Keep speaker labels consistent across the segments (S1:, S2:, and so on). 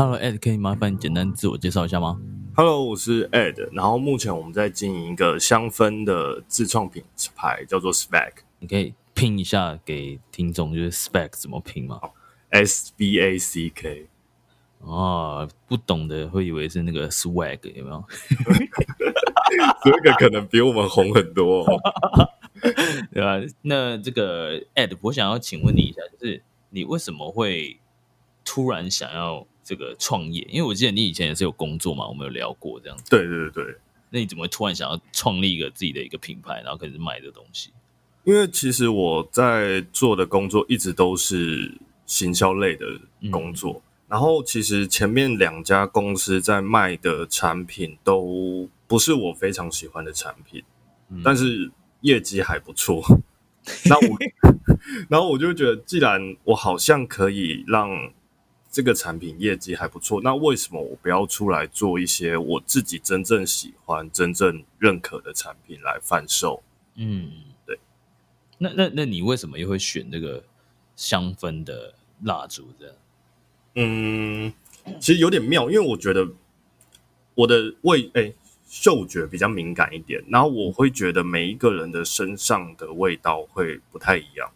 S1: Hello Ed，可以麻烦你简单自我介绍一下吗
S2: ？Hello，我是 Ed，然后目前我们在经营一个香氛的自创品牌，叫做 Spec
S1: 你可以拼一下给听众，就是 spec 怎么拼吗
S2: ？S B A C K。
S1: 哦，不懂的会以为是那个 swag 有没有？
S2: 这个可能比我们红很多、哦。
S1: 对吧？那这个 Ed，我想要请问你一下，就是你为什么会突然想要这个创业？因为我记得你以前也是有工作嘛，我们有聊过这样子。
S2: 对对对对，
S1: 那你怎么会突然想要创立一个自己的一个品牌，然后开始卖这东西？
S2: 因为其实我在做的工作一直都是行销类的工作，然后其实前面两家公司在卖的产品都不是我非常喜欢的产品，
S1: 嗯
S2: 但是业绩还不错。那我，然后我就觉得，既然我好像可以让这个产品业绩还不错，那为什么我不要出来做一些我自己真正喜欢、真正认可的产品来贩售？
S1: 嗯，
S2: 对。
S1: 那那那你为什么又会选这个香氛的蜡烛这样？
S2: 嗯，其实有点妙，因为我觉得我的味哎、嗅觉比较敏感一点，然后我会觉得每一个人的身上的味道会不太一样，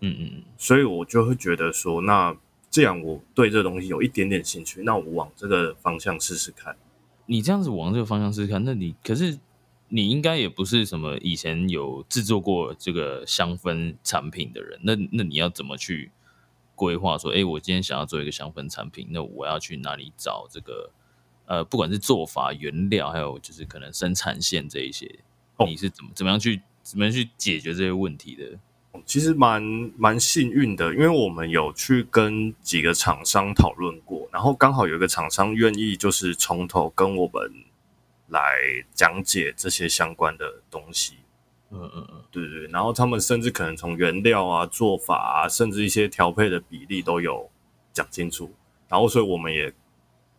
S1: 嗯嗯嗯，
S2: 所以我就会觉得说，那这样我对这东西有一点点兴趣，那我往这个方向试试看。
S1: 你这样子往这个方向试试看，那你可是你应该也不是什么以前有制作过这个香氛产品的人，那那你要怎么去规划说，哎，我今天想要做一个香氛产品，那我要去哪里找这个呃，不管是做法、原料，还有就是可能生产线这一些，
S2: 哦
S1: 你是怎么怎么样去怎么样去解决这些问题的？
S2: 其实蛮蛮幸运的，因为我们有去跟几个厂商讨论过，然后刚好有一个厂商愿意就是从头跟我们来讲解这些相关的东西，
S1: 嗯嗯嗯，
S2: 对对对，然后他们甚至可能从原料啊、做法啊，甚至一些调配的比例都有讲清楚，然后所以我们也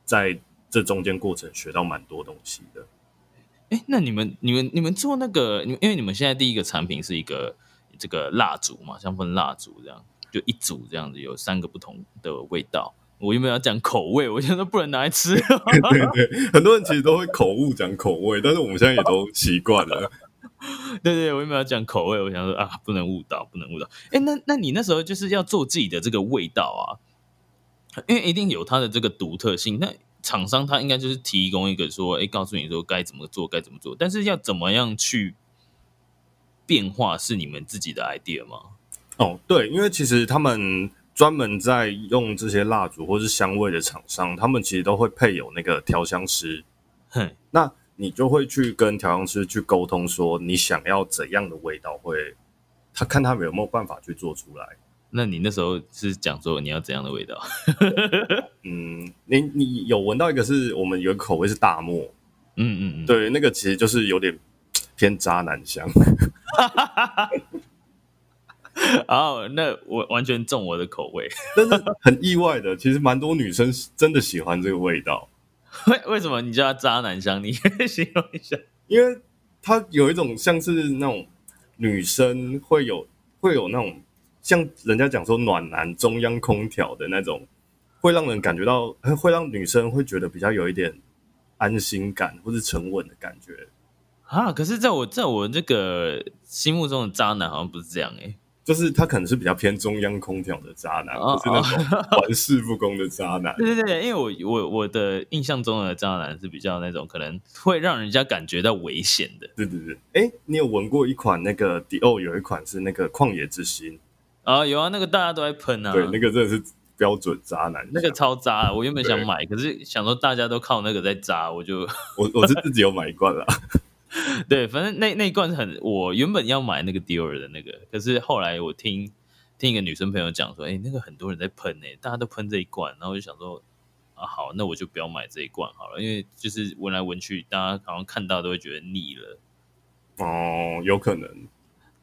S2: 在这中间过程学到蛮多东西的。
S1: 哎，那你们你们你们做那个，你们因为你们现在第一个产品是一个这个蜡烛嘛，香氛蜡烛这样，就一组这样子，有三个不同的味道。我原本要讲口味，我想说不能拿来吃。
S2: 对对，很多人其实都会口误讲口味，但是我们现在也都习惯了。
S1: 对对，我原本要讲口味，我想说啊，不能误导，不能误导。哎，那那你那时候就是要做自己的这个味道啊，因为一定有它的这个独特性。那厂商他应该就是提供一个说，哎，告诉你说该怎么做，该怎么做，但是要怎么样去变化是你们自己的 idea 吗？
S2: 哦，对，因为其实他们专门在用这些蜡烛或是香味的厂商，他们其实都会配有那个调香师。
S1: 哼，
S2: 那你就会去跟调香师去沟通，说你想要怎样的味道会，他看他们有没有办法去做出来。
S1: 那你那时候是讲说你要怎样的味道？
S2: 嗯，你你有闻到一个是我们有一个口味是大漠，
S1: 嗯嗯嗯，
S2: 对，那个其实就是有点偏渣男香。
S1: 哦，那我完全中我的口味。
S2: 但是很意外的，其实蛮多女生真的喜欢这个味道，
S1: 为为什么你叫它渣男香？你可以形容一下。
S2: 因为它有一种像是那种女生会有会有那种像人家讲说暖男中央空调的那种，会让人感觉到会让女生会觉得比较有一点安心感或是沉稳的感觉。
S1: 啊！可是，在我在我这个心目中的渣男好像不是这样哎、
S2: 就是他可能是比较偏中央空调的渣男，
S1: 哦
S2: 不是那种玩世不恭的渣男。
S1: 对对对，因为我我我的印象中的渣男是比较那种可能会让人家感觉到危险的
S2: 对对对，哎，你有闻过一款那个迪奥有一款是那个旷野之心，
S1: 啊，有啊，那个大家都在喷啊，
S2: 对，那个真的是标准渣男，
S1: 那个超渣。我原本想买，可是想说大家都靠那个在渣，我就
S2: 我我是自己有买一罐啦。
S1: 对，反正那那一罐是很，我原本要买那个 Dior 的那个，可是后来我听听一个女生朋友讲说，哎，那个很多人在喷诶，大家都喷这一罐，然后我就想说，啊好，那我就不要买这一罐好了，因为就是闻来闻去，大家好像看到都会觉得腻了。
S2: 哦，有可能，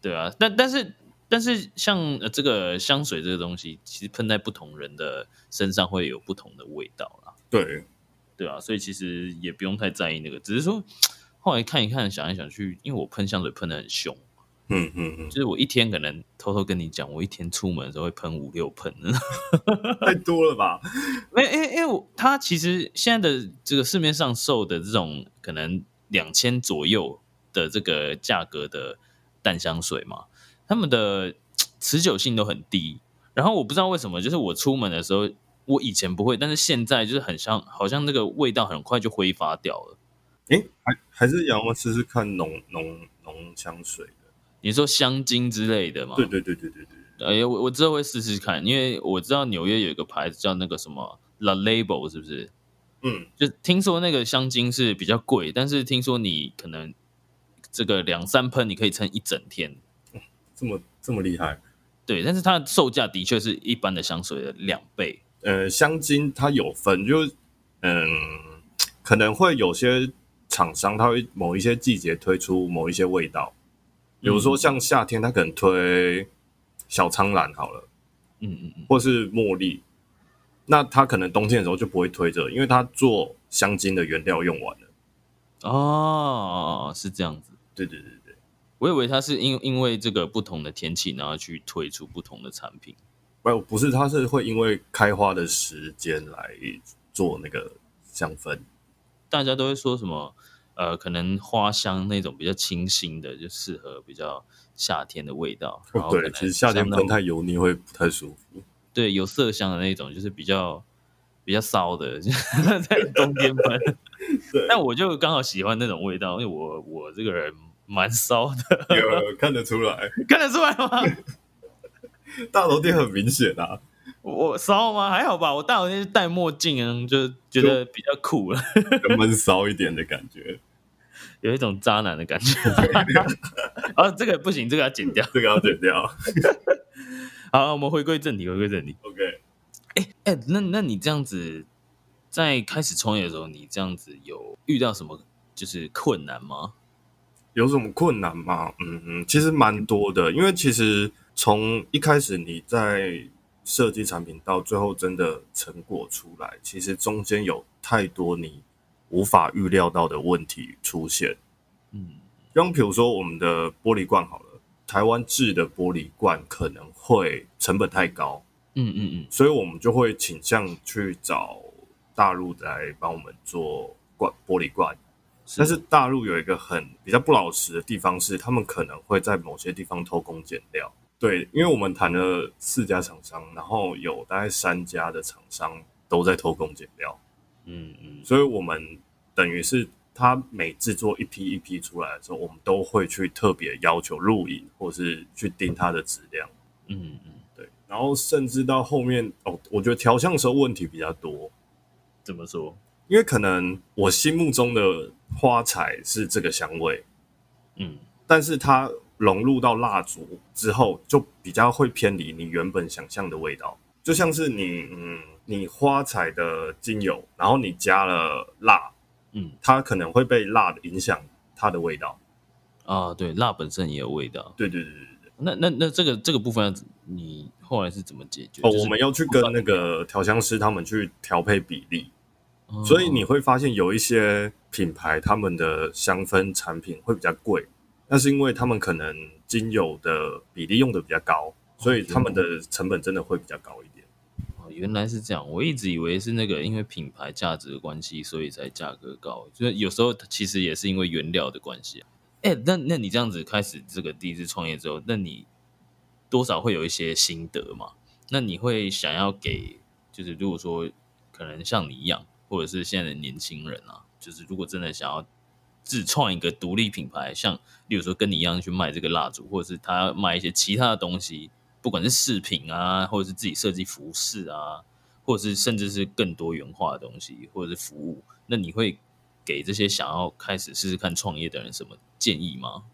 S1: 对啊，但但是但是像呃这个香水这个东西，其实喷在不同人的身上会有不同的味道啦。
S2: 对
S1: 对啊，所以其实也不用太在意那个，只是说。后来看一看，想一想去，因为我喷香水喷的很凶，
S2: 嗯嗯嗯，
S1: 就是我一天可能偷偷跟你讲，我一天出门的时候会喷五六喷，
S2: 太多了吧？
S1: 因为因为因为它其实现在的这个市面上售的这种可能两千左右的这个价格的淡香水嘛，他们的持久性都很低。然后我不知道为什么，就是我出门的时候，我以前不会，但是现在就是很像，好像那个味道很快就挥发掉了。
S2: 哎，还还是要我试试看浓浓浓香水的？
S1: 你说香精之类的吗？
S2: 对对对对对对。
S1: 哎呀，我我之后会试试看，因为我知道纽约有一个牌子叫那个什么 La Label，是不是？
S2: 嗯，
S1: 就听说那个香精是比较贵，但是听说你可能这个两三喷你可以撑一整天，
S2: 这么这么厉害？
S1: 对，但是它的售价的确是一般的香水的两倍。
S2: 呃，香精它有分，就嗯，可能会有些。厂商他会某一些季节推出某一些味道，比如说像夏天，他可能推小苍兰好了，
S1: 嗯嗯嗯，
S2: 或是茉莉，那他可能冬天的时候就不会推这，因为他做香精的原料用完了。
S1: 哦，是这样子。
S2: 对对对对，
S1: 我以为他是因因为这个不同的天气，然后去推出不同的产品。
S2: 不不是，他是会因为开花的时间来做那个香氛。
S1: 大家都会说什么？呃，可能花香那种比较清新的，就适合比较夏天的味道。
S2: 对，其实夏天喷太油腻会不太舒服。
S1: 对，有麝香的那种，就是比较比较骚的，在冬天喷。但我就刚好喜欢那种味道，因为我我这个人蛮骚的。
S2: 有看得出来，
S1: 看得出来吗？
S2: 大头店很明显啊。
S1: 我骚吗？还好吧。我大头天戴墨镜啊，就觉得比较酷了，
S2: 闷骚一点的感觉，
S1: 有一种渣男的感觉。啊，这个不行，这个要剪掉，
S2: 这个要剪掉。
S1: 好，我们回归正题，回归正题。
S2: OK。
S1: 哎哎，那那你这样子在开始创业的时候，你这样子有遇到什么就是困难吗？
S2: 有什么困难吗？嗯嗯，其实蛮多的，因为其实从一开始你在设计产品到最后真的成果出来，其实中间有太多你无法预料到的问题出现。
S1: 嗯，
S2: 像比如说我们的玻璃罐好了，台湾制的玻璃罐可能会成本太高。
S1: 嗯嗯嗯，
S2: 所以我们就会倾向去找大陆来帮我们做罐玻璃罐。但是大陆有一个很比较不老实的地方是，他们可能会在某些地方偷工减料。对，因为我们谈了四家厂商，然后有大概三家的厂商都在偷工减料，
S1: 嗯嗯，
S2: 所以我们等于是他每制作一批一批出来的时候，我们都会去特别要求录影，或是去盯它的质量，
S1: 嗯嗯，
S2: 对，然后甚至到后面哦，我觉得调香的时候问题比较多，
S1: 怎么说？
S2: 因为可能我心目中的花材是这个香味，
S1: 嗯，
S2: 但是它。融入到蜡烛之后，就比较会偏离你原本想象的味道。就像是你，嗯，你花彩的精油，然后你加了蜡，
S1: 嗯，
S2: 它可能会被蜡的影响它的味道。
S1: 啊，对，蜡本身也有味道。
S2: 对对对对对。
S1: 那那那这个这个部分，你后来是怎么解决？
S2: 哦，我们要去跟那个调香师他们去调配比例。所以你会发现有一些品牌，他们的香氛产品会比较贵。那是因为他们可能精油的比例用的比较高，所以他们的成本真的会比较高一点。
S1: 哦，原来是这样，我一直以为是那个因为品牌价值的关系，所以才价格高。就是有时候其实也是因为原料的关系啊。哎，那那你这样子开始这个第一次创业之后，那你多少会有一些心得嘛？那你会想要给，就是如果说可能像你一样，或者是现在的年轻人啊，就是如果真的想要。自创一个独立品牌，像例如说跟你一样去卖这个蜡烛，或者是他卖一些其他的东西，不管是饰品啊，或者是自己设计服饰啊，或者是甚至是更多元化的东西，或者是服务，那你会给这些想要开始试试看创业的人什么建议吗？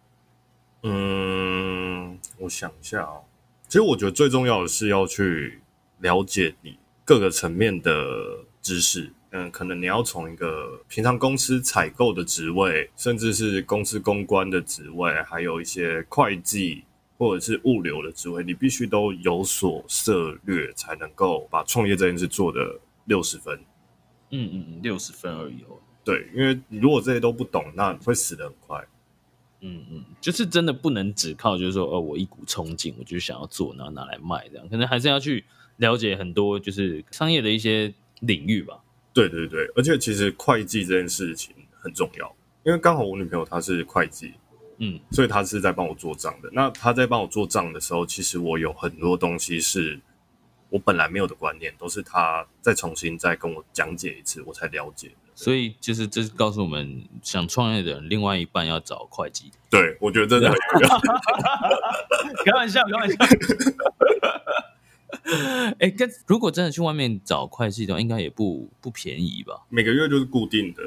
S2: 嗯，我想一下啊，其实我觉得最重要的是要去了解你各个层面的知识。嗯，可能你要从一个平常公司采购的职位，甚至是公司公关的职位，还有一些会计或者是物流的职位，你必须都有所涉略，才能够把创业这件事做的六十分。
S1: 嗯嗯，六十分而已哦。
S2: 对，因为你如果这些都不懂，那会死得很快。
S1: 嗯嗯，就是真的不能只靠就是说，哦，我一股冲劲，我就想要做，然后拿来卖这样，可能还是要去了解很多就是商业的一些领域吧。
S2: 对对对，而且其实会计这件事情很重要，因为刚好我女朋友她是会计，
S1: 嗯，
S2: 所以她是在帮我做账的。那她在帮我做账的时候，其实我有很多东西是我本来没有的观念，都是她再重新再跟我讲解一次，我才了解。
S1: 所以就是这是告诉我们，想创业的人，另外一半要找会计。
S2: 对，我觉得真的很重要。
S1: 开玩笑，开玩笑。哎，跟如果真的去外面找会计的话，应该也不不便宜吧？
S2: 每个月就是固定的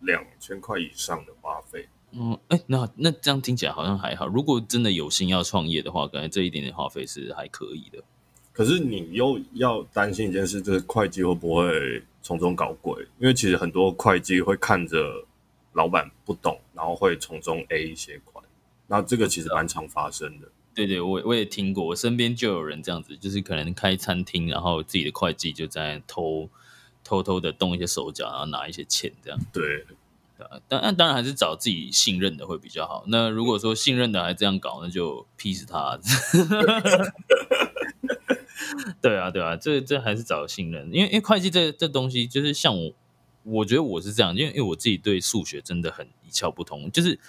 S2: 两千块以上的花费。
S1: 嗯，哎，那那这样听起来好像还好。如果真的有心要创业的话，感觉这一点点花费是还可以的。
S2: 可是你又要担心一件事，就是会计会不会从中搞鬼？因为其实很多会计会看着老板不懂，然后会从中 A 一些款，那这个其实蛮常发生的。
S1: 对对，我我也听过，我身边就有人这样子，就是可能开餐厅，然后自己的会计就在偷偷偷的动一些手脚，然后拿一些钱这样。
S2: 对，啊
S1: 当然当然还是找自己信任的会比较好。那如果说信任的还这样搞，那就劈死他。对啊，对啊，这这还是找信任，因为因为会计这这东西，就是像我，我觉得我是这样，因为因为我自己对数学真的很一窍不通，就是。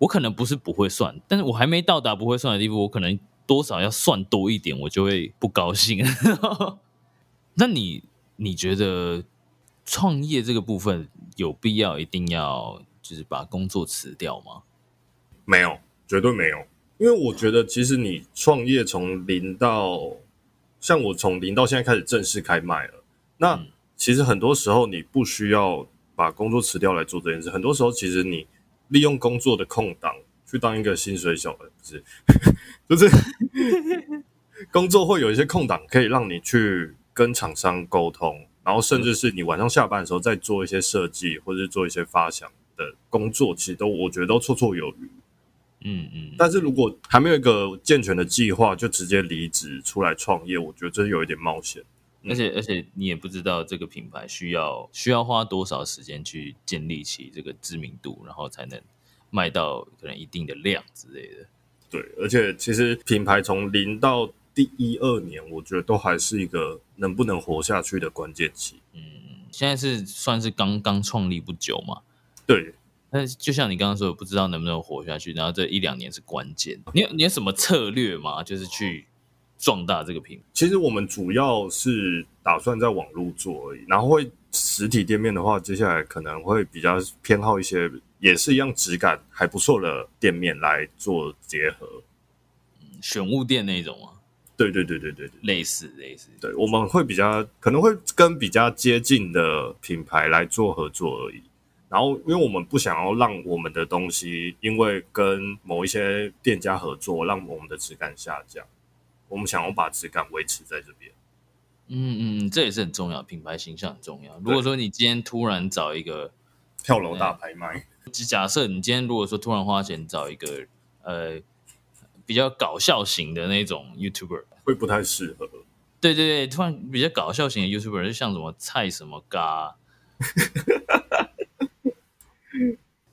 S1: 我可能不是不会算，但是我还没到达不会算的地步，我可能多少要算多一点，我就会不高兴。那你你觉得创业这个部分有必要一定要就是把工作辞掉吗？
S2: 没有，绝对没有。因为我觉得其实你创业从零到像我从零到现在开始正式开卖了，那其实很多时候你不需要把工作辞掉来做这件事，很多时候其实你。利用工作的空档去当一个薪水小的，不是，就是 工作会有一些空档，可以让你去跟厂商沟通，然后甚至是你晚上下班的时候再做一些设计或者是做一些发想的工作，其实都我觉得都绰绰有余。
S1: 嗯嗯。
S2: 但是如果还没有一个健全的计划，就直接离职出来创业，我觉得这有一点冒险。
S1: 而且而且你也不知道这个品牌需要需要花多少时间去建立起这个知名度，然后才能卖到可能一定的量之类的。
S2: 对，而且其实品牌从零到第一二年，我觉得都还是一个能不能活下去的关键期。
S1: 嗯，现在是算是刚刚创立不久嘛？
S2: 对。
S1: 但是就像你刚刚说，不知道能不能活下去，然后这一两年是关键。你有你有什么策略吗？就是去。壮大这个品。
S2: 牌，其实我们主要是打算在网络做而已，然后会实体店面的话，接下来可能会比较偏好一些也是一样质感还不错的店面来做结合，嗯
S1: 选物店那种啊？
S2: 对对对对对，
S1: 类似类似，
S2: 对，我们会比较可能会跟比较接近的品牌来做合作而已，然后因为我们不想要让我们的东西因为跟某一些店家合作，让我们的质感下降。我们想要把质感维持在这边，
S1: 嗯嗯，这也是很重要，品牌形象很重要。如果说你今天突然找一个
S2: 跳楼大拍卖，
S1: 假设你今天如果说突然花钱找一个呃比较搞笑型的那种 YouTuber，
S2: 会不太适合。
S1: 对对对，突然比较搞笑型的 YouTuber，就像什么菜什么嘎。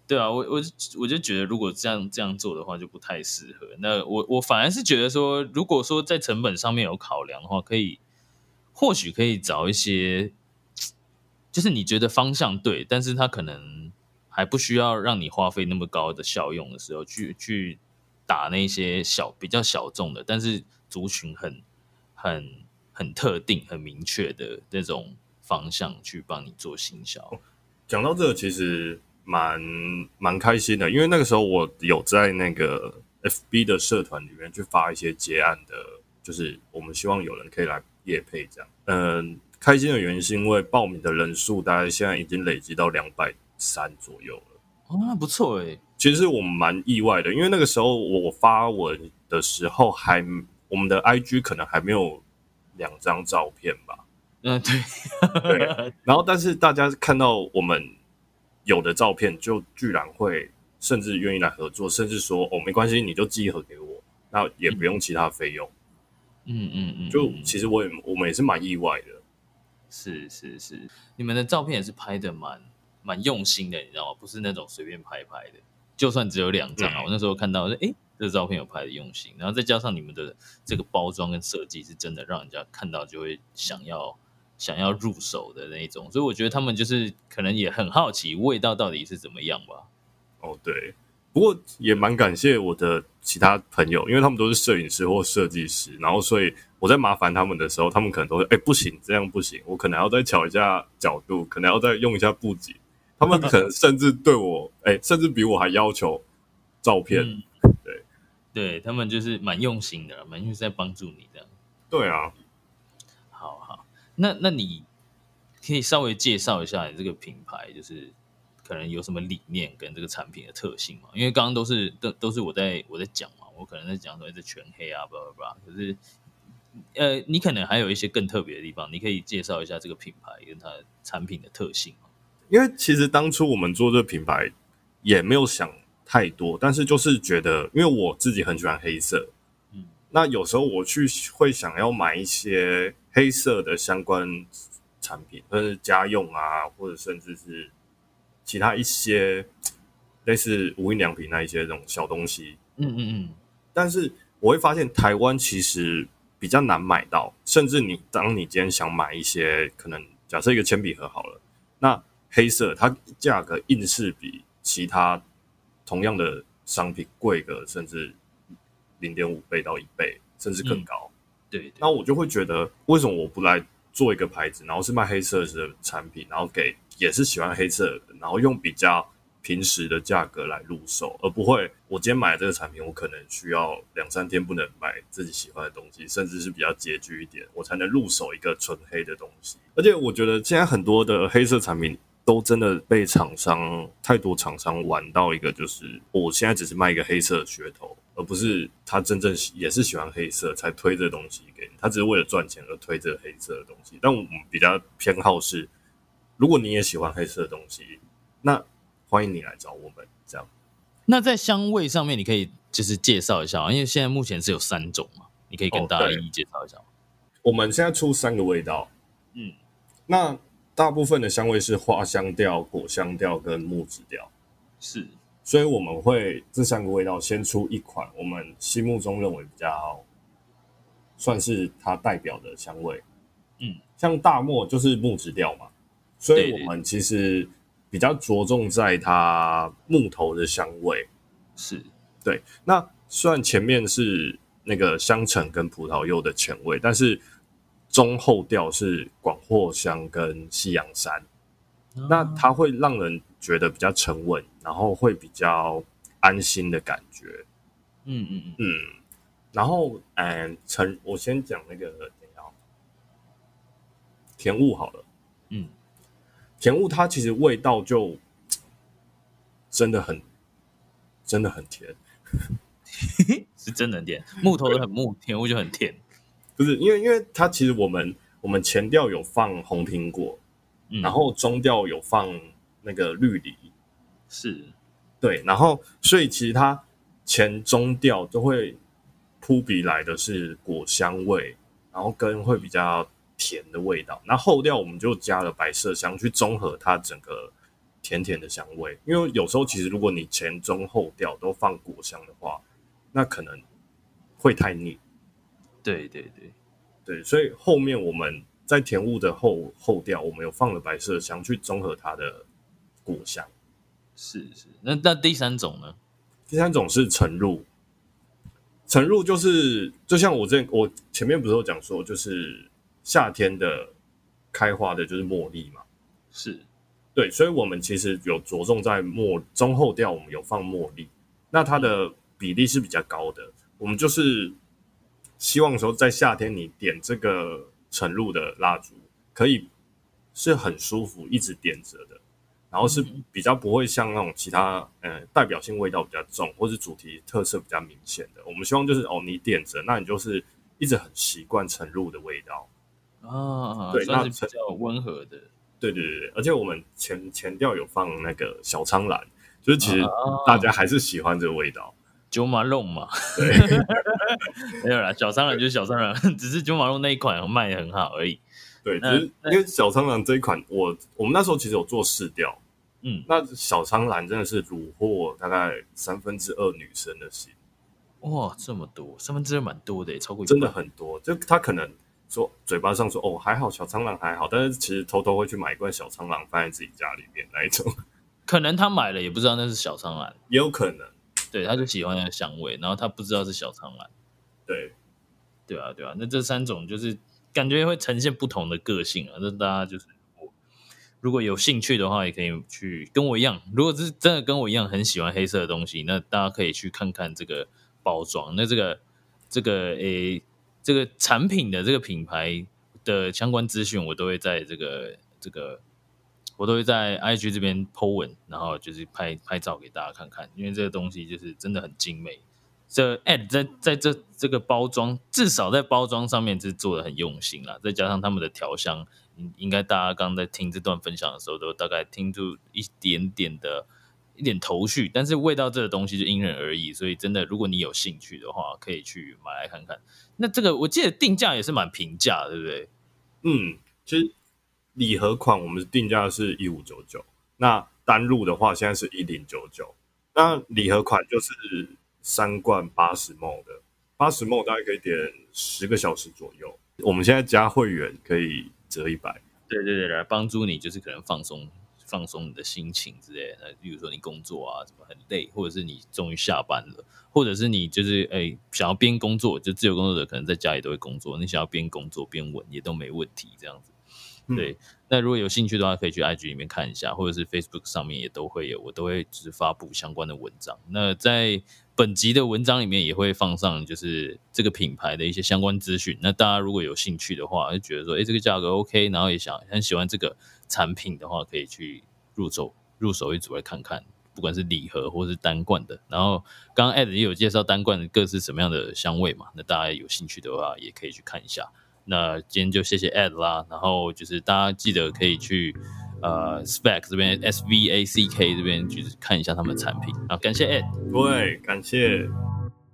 S1: 对啊，我我我就觉得，如果这样这样做的话，就不太适合。那我我反而是觉得说，如果说在成本上面有考量的话，可以或许可以找一些，就是你觉得方向对，但是他可能还不需要让你花费那么高的效用的时候，去去打那些小比较小众的，但是族群很很很特定、很明确的那种方向去帮你做行销。
S2: 讲到这，其实。蛮蛮开心的，因为那个时候我有在那个 FB 的社团里面去发一些结案的就是我们希望有人可以来夜配这样。嗯，开心的原因是因为报名的人数大概现在已经累积到两百三左右了。
S1: 哦，那不错诶。
S2: 其实我们蛮意外的，因为那个时候我发文的时候还我们的 IG 可能还没有两张照片吧。
S1: 嗯，对
S2: 对。然后，但是大家看到我们有的照片，就居然会甚至愿意来合作，甚至说哦，没关系，你就寄一盒给我，那也不用其他费用。
S1: 嗯嗯嗯。
S2: 就其实我也我们也是蛮意外的。
S1: 是是是，你们的照片也是拍的蛮蛮用心的，你知道吗？不是那种随便拍拍的。就算只有两张啊，我那时候看到说，哎，这照片有拍的用心，然后再加上你们的这个包装跟设计，是真的让人家看到就会想要想要入手的那种，所以我觉得他们就是可能也很好奇味道到底是怎么样吧。
S2: 哦，对，不过也蛮感谢我的其他朋友，因为他们都是摄影师或设计师，然后所以我在麻烦他们的时候，他们可能都会，哎，不行，这样不行，我可能要再调一下角度，可能要再用一下布景。他们可能甚至对我，哎，甚至比我还要求照片。对，
S1: 对他们就是蛮用心的，蛮用心在帮助你的。
S2: 对啊，
S1: 那那你可以稍微介绍一下你这个品牌，就是可能有什么理念跟这个产品的特性嘛？因为刚刚都是都都是我在我在讲嘛，我可能在讲说这全黑啊，不不不，可是呃，你可能还有一些更特别的地方，你可以介绍一下这个品牌跟它产品的特性。
S2: 因为其实当初我们做这个品牌也没有想太多，但是就是觉得，因为我自己很喜欢黑色，嗯，那有时候我去会想要买一些黑色的相关产品，或者是家用啊，或者甚至是其他一些类似无印良品那一些这种小东西，
S1: 嗯嗯嗯。
S2: 但是我会发现台湾其实比较难买到，甚至你当你今天想买一些，可能假设一个铅笔盒好了，那黑色，它价格硬是比其他同样的商品贵个甚至零点五倍到一倍，甚至更高。
S1: 对，
S2: 那我就会觉得，为什么我不来做一个牌子，然后是卖黑色的产品，然后给也是喜欢黑色，然后用比较。平时的价格来入手，而不会我今天买这个产品，我可能需要两三天不能买自己喜欢的东西，甚至是比较拮据一点，我才能入手一个纯黑的东西。而且我觉得现在很多的黑色产品都真的被厂商太多厂商玩到一个，就是我现在只是卖一个黑色的噱头，而不是他真正也是喜欢黑色才推这东西给你，他只是为了赚钱而推这个黑色的东西。但我们比较偏好是，如果你也喜欢黑色的东西，那欢迎你来找我们，这样。
S1: 那在香味上面，你可以就是介绍一下因为现在目前是有三种嘛，你可以跟大家一一介绍一下
S2: 我们现在出三个味道，
S1: 嗯，
S2: 那大部分的香味是花香调、果香调跟木质调，
S1: 是。
S2: 所以我们会这三个味道先出一款，我们心目中认为比较算是它代表的香味，
S1: 嗯，
S2: 像大漠就是木质调嘛，所以我们其实。比较着重在它木头的香味，
S1: 是
S2: 对。那虽然前面是那个香橙跟葡萄柚的前味，但是中后调是广藿香跟西洋山，那它会让人觉得比较沉稳，然后会比较安心的感觉。
S1: 嗯嗯嗯
S2: 嗯。然后，嗯，陈，我先讲那个怎样甜雾好了。
S1: 嗯。
S2: 甜雾它其实味道就真的很真的很甜，
S1: 是真的甜。木头的很木，甜雾就很甜。
S2: 不是因为因为它其实我们我们前调有放红苹果，然后中调有放那个绿梨，
S1: 是
S2: 对，然后所以其实它前中调都会扑鼻来的是果香味，然后跟会比较。甜的味道，那后调我们就加了白麝香去综合它整个甜甜的香味。因为有时候其实如果你前中后调都放果香的话，那可能会太腻。
S1: 对对对
S2: 对，所以后面我们在甜物的后后调，我们有放了白麝香去中和它的果香。
S1: 是是，那那第三种呢？
S2: 第三种是沉入，沉入就是就像我这我前面不是有讲说，就是。夏天的开花的就是茉莉嘛，
S1: 是
S2: 对，所以我们其实有着重在茉中后调，我们有放茉莉，那它的比例是比较高的。我们就是希望说在夏天你点这个晨露的蜡烛，可以是很舒服，一直点着的，然后是比较不会像那种其他呃代表性味道比较重，或是主题特色比较明显的。我们希望就是哦，你点着，那你就是一直很习惯晨露的味道。
S1: 啊，
S2: 对那
S1: 算是比较温和的。
S2: 对对对对，而且我们前前调有放那个小苍兰，就是其实
S1: 啊
S2: 大家还是喜欢这个味道。
S1: 九马龙嘛，
S2: 对，
S1: 没有啦，小商人就是小商人，只是九马龙那一款卖的很好而已。
S2: 对，
S1: 那
S2: 只是因为小苍兰这一款，我我们那时候其实有做试调，
S1: 嗯，
S2: 那小苍兰真的是虏获大概三分之二女生的心，
S1: 哇，这么多，三分之二蛮多的耶，超过
S2: 真的很多。就他可能说嘴巴上说哦还好小苍兰还好，但是其实偷偷会去买一罐小苍兰放在自己家里面那一种，
S1: 可能他买了也不知道那是小苍兰，
S2: 也有可能。
S1: 对，他就喜欢那个香味，然后他不知道是小苍兰，
S2: 对，
S1: 对啊，对啊，那这三种就是感觉会呈现不同的个性啊，那大家就是我如果有兴趣的话，也可以去跟我一样，如果是真的跟我一样很喜欢黑色的东西，那大家可以去看看这个包装，那这个这个诶这个产品的这个品牌的相关资讯，我都会在这个这个。我都会在 IG 这边 po 文，然后就是拍拍照给大家看看，因为这个东西就是真的很精美。这 ad 在在这这个包装，至少在包装上面是做的很用心啦，再加上他们的调香，应应该大家刚在听这段分享的时候，都大概听出一点点的一点头绪，但是味道这个东西就因人而异，所以真的如果你有兴趣的话，可以去买来看看。那这个我记得定价也是蛮平价，对不对？
S2: 嗯，其实礼盒款我们定价是一五九九，那单入的话现在是一零九九。那礼盒款就是三罐八十 ml 的，八十 ml 大概可以点十个小时左右。我们现在加会员可以折一百。
S1: 对对对，来帮助你就是可能放松放松你的心情之类的。那比如说你工作啊，什么很累，或者是你终于下班了，或者是你就是哎想要边工作，就自由工作者可能在家里都会工作，你想要边工作边闻也都没问题，这样子。对，那如果有兴趣的话，可以去 IG 里面看一下，或者是 Facebook 上面也都会有，我都会就是发布相关的文章。那在本集的文章里面也会放上就是这个品牌的一些相关资讯。那大家如果有兴趣的话，就觉得说，哎，这个价格 OK，然后也想很喜欢这个产品的话，可以去入手入手一组来看看。不管是礼盒或是单罐的，然后刚刚 Ed 也有介绍单罐各是什么样的香味嘛，那大家有兴趣的话也可以去看一下。那今天就谢谢 Ed 啦，然后就是大家记得可以去呃 Spec 这边 S V A C K 这边就是看一下他们的产品啊，感谢 Ed。
S2: 对，感谢。